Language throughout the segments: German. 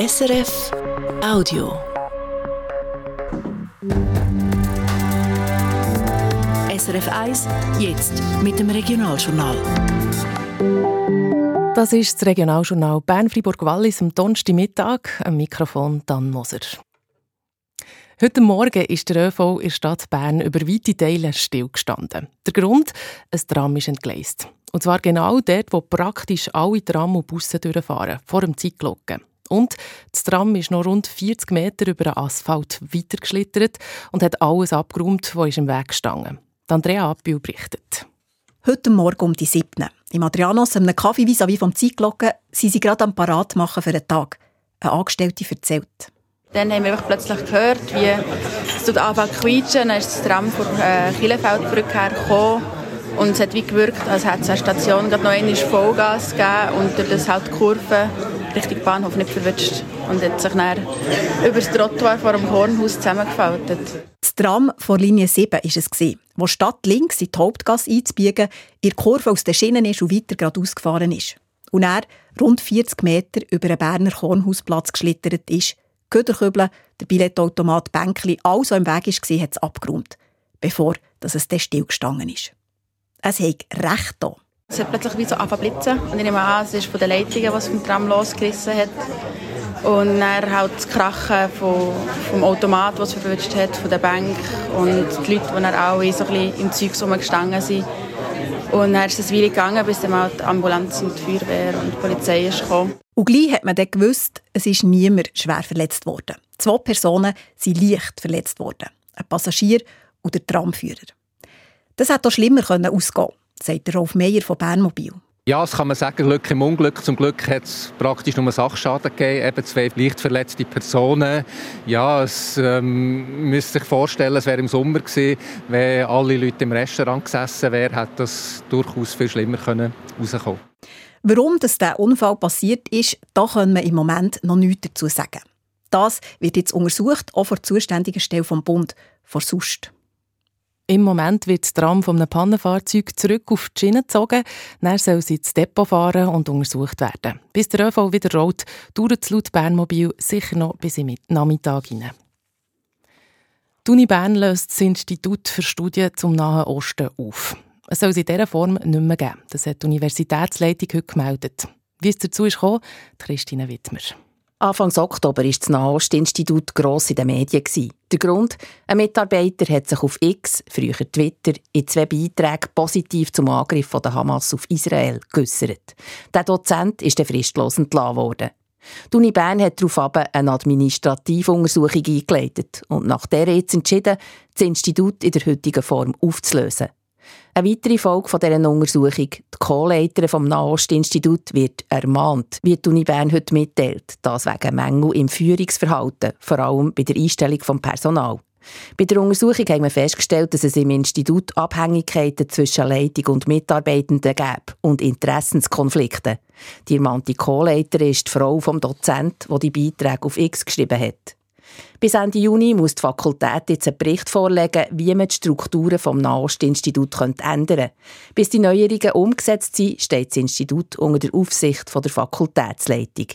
SRF Audio. SRF 1, jetzt mit dem Regionaljournal. Das ist das Regionaljournal Bern-Fribourg-Wallis am Donnerstagmittag. Am Mikrofon Dan Moser. Heute Morgen ist der ÖV in der Stadt Bern über weite Teile stillgestanden. Der Grund? Ein Tram ist entgleist. Und zwar genau dort, wo praktisch alle Tram und Busse durchfahren, vor dem Zeitglocken. Und das Tram ist noch rund 40 Meter über den Asphalt weitergeschlittert und hat alles abgeräumt, was im Weg gestanden. Andrea Appio berichtet. Heute Morgen um die 7. Im Adrianos, einem Kaffee vis wie vom Zeitglocken, sind sie gerade am Parat machen für einen Tag. Eine Angestellte erzählt. Dann haben wir plötzlich gehört, wie es anfängt zu quietschen. Dann ist das Tram von äh, Kielefeldbrücke hergekommen. Und es hat wie gewirkt, als hätte es eine Station gerade noch einmal Vollgas gegeben und durch das halt die Kurve Richtung Bahnhof nicht verwünscht. Und hat sich dann über das Trottoir vor dem Hornhaus zusammengefaltet. Das Tram vor Linie 7 war es, wo statt links in die Hauptgasse einzubiegen, in der Kurve aus den Schienen ist und weiter geradeaus gefahren ist. Und er rund 40 Meter über den Berner Kornhausplatz geschlittert ist. Köderkübel, der Billetautomat, Bänkli, alles, was im Weg war, hat es abgeräumt, bevor es dann stillgestanden ist. Es hat recht da. Es hat plötzlich wie so angefangen blitzen. Und ich nehme an, es ist von den Leitungen, was vom Tram losgerissen hat. Und dann halt das Krachen vom, vom Automat, das es verwünscht hat, von der Bank. Und die Leute, die dann alle so ein bisschen im Zeug rumgestanden sind. Und dann ist es eine Weile gegangen, bis dann mal die Ambulanz und die Feuerwehr und die Polizei gekommen. Und gleich hat man dann gewusst, es ist niemand schwer verletzt worden. Zwei Personen sind leicht verletzt worden. Ein Passagier und der Tramführer. Das hätte auch schlimmer ausgehen können, sagt Rolf Meyer von Bernmobil. Ja, das kann man sagen, Glück im Unglück. Zum Glück hat es praktisch nur Sachschaden gegeben, eben zwei leicht verletzte Personen. Ja, es ähm, müsste sich vorstellen, es wäre im Sommer gewesen, wenn alle Leute im Restaurant gesessen wären, hätte das durchaus viel schlimmer können rauskommen. Warum das der Unfall passiert ist, da können wir im Moment noch nichts dazu sagen. Das wird jetzt untersucht, auch vor der zuständigen Stelle vom Bund, vor SUST. Im Moment wird das Tram von einem Pannenfahrzeug zurück auf die Schiene gezogen. Dann soll sie ins Depot fahren und untersucht werden. Bis der ÖV wieder rollt, dauert es laut Bernmobil sicher noch bis im Nachmittag hinein. Die Uni Bern löst das Institut für Studien zum Nahen Osten auf. Es soll es in dieser Form nicht mehr geben. Das hat die Universitätsleitung heute gemeldet. Wie es dazu ist gekommen, Christine Wittmer. Anfang Oktober war das Nahostinstitut gross in den Medien. Der Grund? Ein Mitarbeiter hat sich auf X, früher Twitter, in zwei Beiträgen positiv zum Angriff von der Hamas auf Israel geäussert. Der Dozent ist fristlos entlassen worden. Die Uni Bern hat daraufhin eine Administrativuntersuchung eingeleitet und nach der jetzt entschieden, das Institut in der heutigen Form aufzulösen. Eine weitere Folge dieser Untersuchung, die Co-Leiterin vom Nahostinstitut wird ermahnt, wie die Uni Bern heute mitteilt, das wegen Mängel im Führungsverhalten, vor allem bei der Einstellung des Personal. Bei der Untersuchung haben wir festgestellt, dass es im Institut Abhängigkeiten zwischen Leitung und Mitarbeitenden gab und Interessenskonflikte. Die ermahnte Co-Leiterin ist die Frau vom Dozent, die die Beiträge auf X geschrieben hat. Bis Ende Juni muss die Fakultät jetzt einen Bericht vorlegen, wie man die Strukturen vom Nahostinstitut ändern könnte. Bis die Neuerungen umgesetzt sind, steht das Institut unter der Aufsicht der Fakultätsleitung.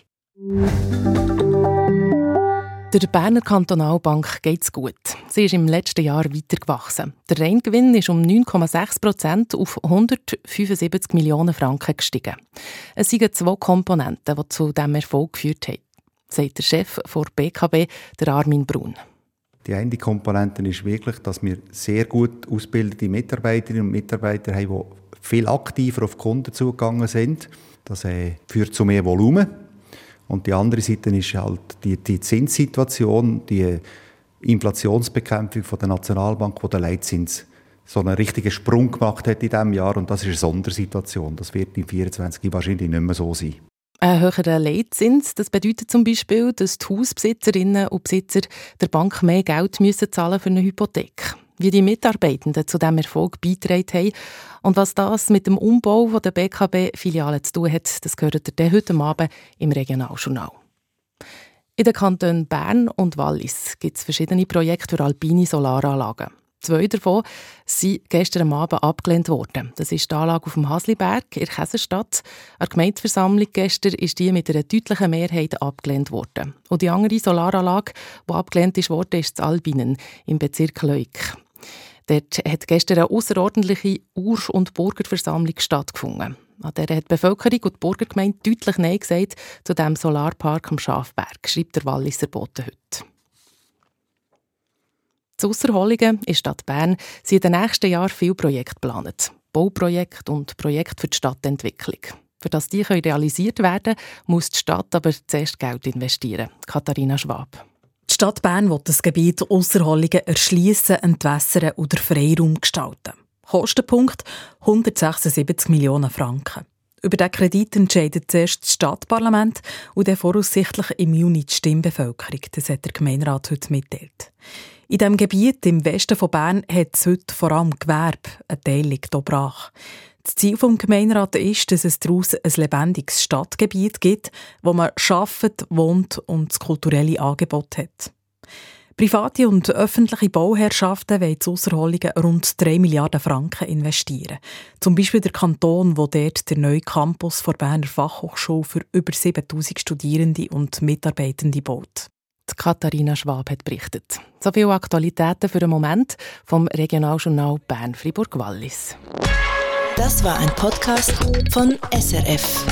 Der Berner Kantonalbank geht es gut. Sie ist im letzten Jahr weiter gewachsen. Der Reingewinn ist um 9,6 Prozent auf 175 Millionen Franken gestiegen. Es sind zwei Komponenten, die zu diesem Erfolg geführt haben sagt der Chef der BKB, der Armin Brun. Die eine Komponente ist wirklich, dass wir sehr gut ausgebildete Mitarbeiterinnen und Mitarbeiter haben, die viel aktiver auf Kunden zugegangen sind. Das äh, führt zu mehr Volumen. Und die andere Seite ist halt die, die Zinssituation, die Inflationsbekämpfung von der Nationalbank, wo der Leitzins so einen richtigen Sprung gemacht hat in diesem Jahr. Und das ist eine Sondersituation. Das wird im 2024 wahrscheinlich nicht mehr so sein. Ein höherer Leitzins das bedeutet zum Beispiel, dass die Hausbesitzerinnen und Besitzer der Bank mehr Geld müssen zahlen für eine Hypothek. Wie die Mitarbeitenden zu diesem Erfolg beitragen haben und was das mit dem Umbau der BKB-Filiale zu tun hat, das gehört ihr heute Abend im Regionaljournal. In den Kantonen Bern und Wallis gibt es verschiedene Projekte für alpine Solaranlagen. Zwei davon sind gestern Abend abgelehnt worden. Das ist die Anlage auf dem Hasliberg in der Käserstadt. An der Gemeindeversammlung gestern ist die mit einer deutlichen Mehrheit abgelehnt worden. Und die andere Solaranlage, die abgelehnt ist worden, ist in Albinen im Bezirk Leuk. Dort hat gestern eine außerordentliche Ur- und Bürgerversammlung stattgefunden. An der hat die Bevölkerung und die Bürgergemeinde deutlich Nein gesagt zu dem Solarpark am Schafberg, schreibt der Walliser Bote heute. Zu Ausserholingen in Stadt Bern sind in den nächsten Jahren viele Projekte geplant. Bauprojekte und Projekte für die Stadtentwicklung. Für das die realisiert werden muss die Stadt aber zuerst Geld investieren. Katharina Schwab. Die Stadt Bern will das Gebiet Ausserholingen erschließen, entwässern oder Freiraum gestalten. Kostenpunkt 176 Millionen Franken. Über den Kredit entscheidet zuerst das Stadtparlament und dann voraussichtlich im Juni die Stimmbevölkerung. Das hat der Gemeinderat heute mitteilt. In diesem Gebiet im Westen von Bern hat es heute vor allem Gewerbe, eine Teil liegt hier brach. Das Ziel des Gemeinderats ist, dass es daraus ein lebendiges Stadtgebiet gibt, wo man arbeitet, wohnt und das kulturelle Angebot hat. Private und öffentliche Bauherrschaften wollen zu Ausserholungen rund 3 Milliarden Franken investieren. Zum Beispiel der Kanton, wo dort der neue Campus der Berner Fachhochschule für über 7000 Studierende und Mitarbeitende baut. Die Katharina Schwab hat berichtet. So viele Aktualitäten für den Moment vom Regionaljournal Bern-Fribourg-Wallis. Das war ein Podcast von SRF.